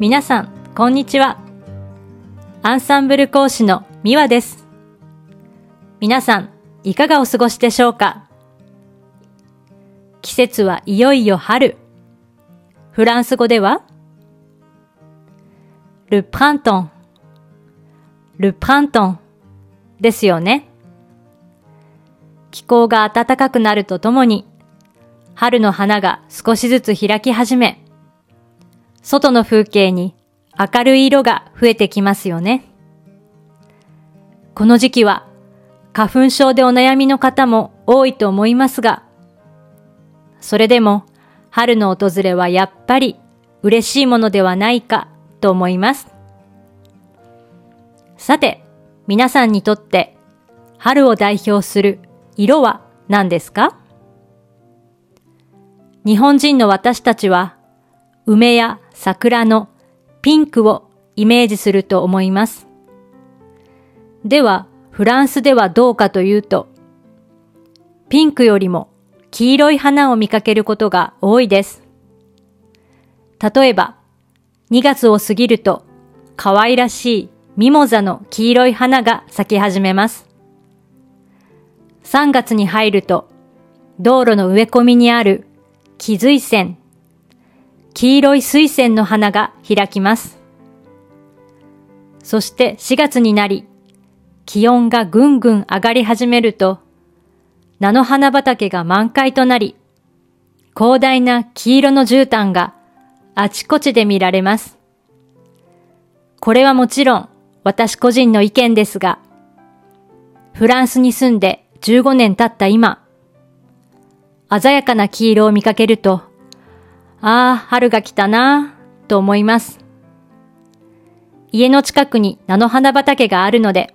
皆さん、こんにちは。アンサンブル講師のミワです。皆さん、いかがお過ごしでしょうか？季節はいよいよ春。フランス語では、ルプラントン、ルプラントンですよね。気候が暖かくなるとともに、春の花が少しずつ開き始め、外の風景に明るい色が増えてきますよね。この時期は花粉症でお悩みの方も多いと思いますが、それでも春の訪れはやっぱり嬉しいものではないかと思います。さて、皆さんにとって春を代表する色は何ですか？日本人の私たちは梅や桜のピンクをイメージすると思います。では、フランスではどうかというと、ピンクよりも黄色い花を見かけることが多いです。例えば、2月を過ぎると可愛らしいミモザの黄色い花が咲き始めます。3月に入ると道路の植え込みにある木髄線黄色い水仙の花が開きます。そして4月になり、気温がぐんぐん上がり始めると、菜の花畑が満開となり、広大な黄色の絨毯があちこちで見られます。これはもちろん私個人の意見ですが、フランスに住んで15年経った今、鮮やかな黄色を見かけるとああ、春が来たなぁ、と思います。家の近くに菜の花畑があるので、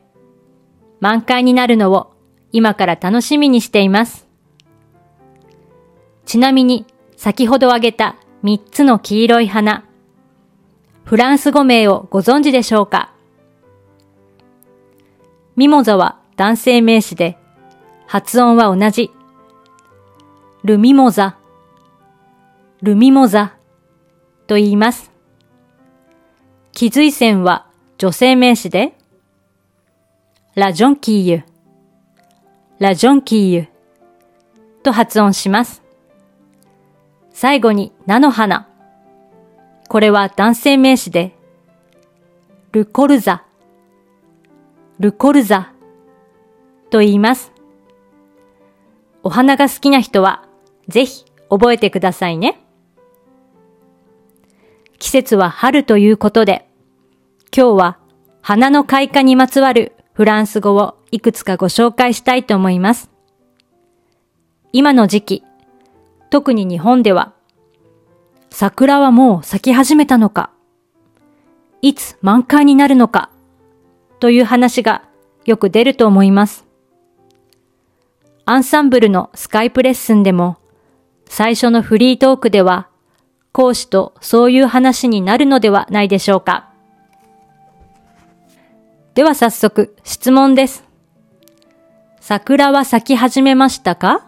満開になるのを今から楽しみにしています。ちなみに、先ほど挙げた3つの黄色い花、フランス語名をご存知でしょうか？ミモザは男性名詞で、発音は同じ。ルミモザルミモザと言います。気髄線は女性名詞で、ラジョンキーユ、ラジョンキーユと発音します。最後に菜の花。これは男性名詞で、ルコルザ、ルコルザと言います。お花が好きな人はぜひ覚えてくださいね。季節は春ということで、今日は花の開花にまつわるフランス語をいくつかご紹介したいと思います。今の時期、特に日本では、桜はもう咲き始めたのか、いつ満開になるのか、という話がよく出ると思います。アンサンブルのスカイプレッスンでも、最初のフリートークでは、講師とそういう話になるのではないでしょうか。では早速質問です。桜は咲き始めましたか？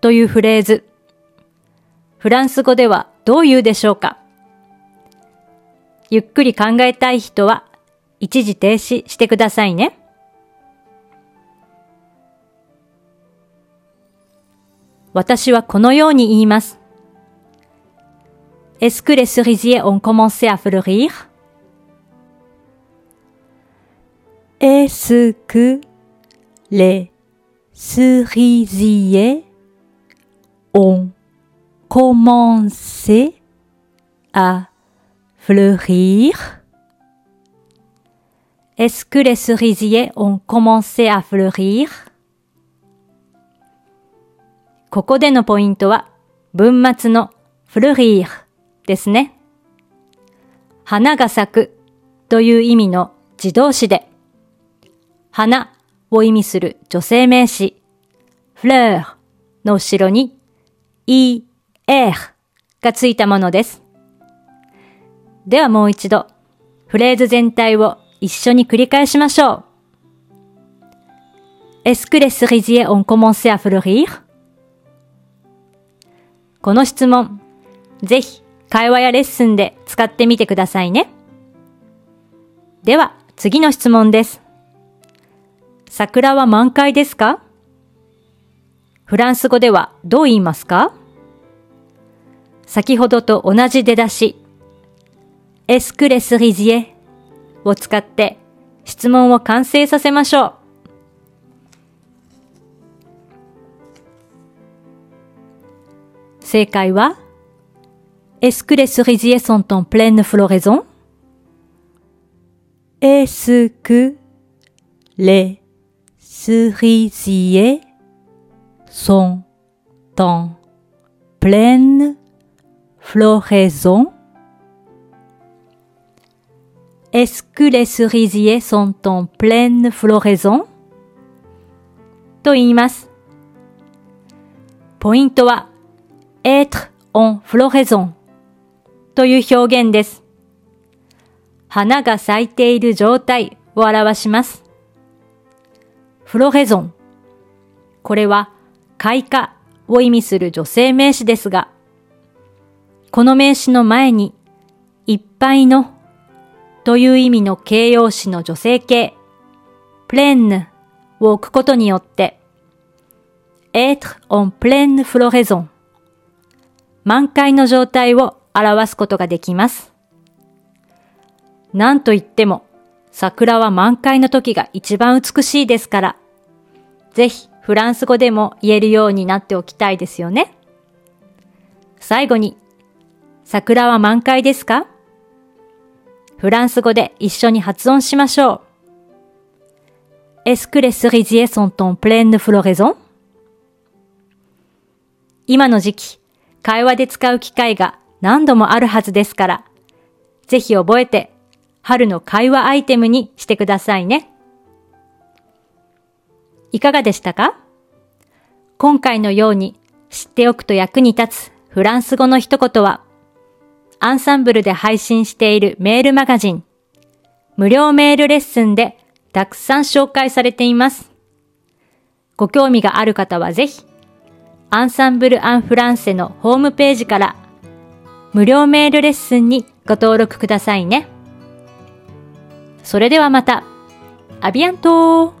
というフレーズ。フランス語ではどう言うでしょうか？ゆっくり考えたい人は一時停止してくださいね。私はこのように言います。Est-ce que les cerisiers ont commencé à fleurir Est-ce que les cerisiers ont commencé à fleurir Est-ce que les cerisiers ont commencé à fleurir ここでのポイントは文末の fleurir ですね。花が咲くという意味の自動詞で、花を意味する女性名詞、フレーの後ろに、イエーがついたものです。ではもう一度、フレーズ全体を一緒に繰り返しましょう。Est-ce que les cerisiers ont commencé à fleurir? この質問、ぜひ会話やレッスンで使ってみてくださいね。では、次の質問です。桜は満開ですか？フランス語ではどう言いますか？先ほどと同じ出だし、エスクレスリジエを使って質問を完成させましょう。正解は Est-ce que les cerisiers sont en pleine floraison? Est-ce que les cerisiers sont en pleine floraison? Est-ce que les cerisiers sont en pleine floraison? と言います。ポイントは être en floraison という表現です。花が咲いている状態を表します。フロヘゾン。これは開花を意味する女性名詞ですが、この名詞の前にいっぱいのという意味の形容詞の女性形、プレンヌを置くことによって、être en pleine floraison 満開の状態を表すことができます。なんといっても、桜は満開の時が一番美しいですから、ぜひフランス語でも言えるようになっておきたいですよね。最後に、桜は満開ですか？フランス語で一緒に発音しましょう。Est-ce que les cerisiers sont en pleine floraison? 今の時期、会話で使う機会が何度もあるはずですから、ぜひ覚えて春の会話アイテムにしてくださいね。いかがでしたか？今回のように知っておくと役に立つフランス語の一言は、アンサンブルで配信しているメールマガジン、無料メールレッスンでたくさん紹介されています。ご興味がある方はぜひ、アンサンブル・アン・フランセのホームページから無料メールレッスンにご登録くださいね。それではまた。アビアント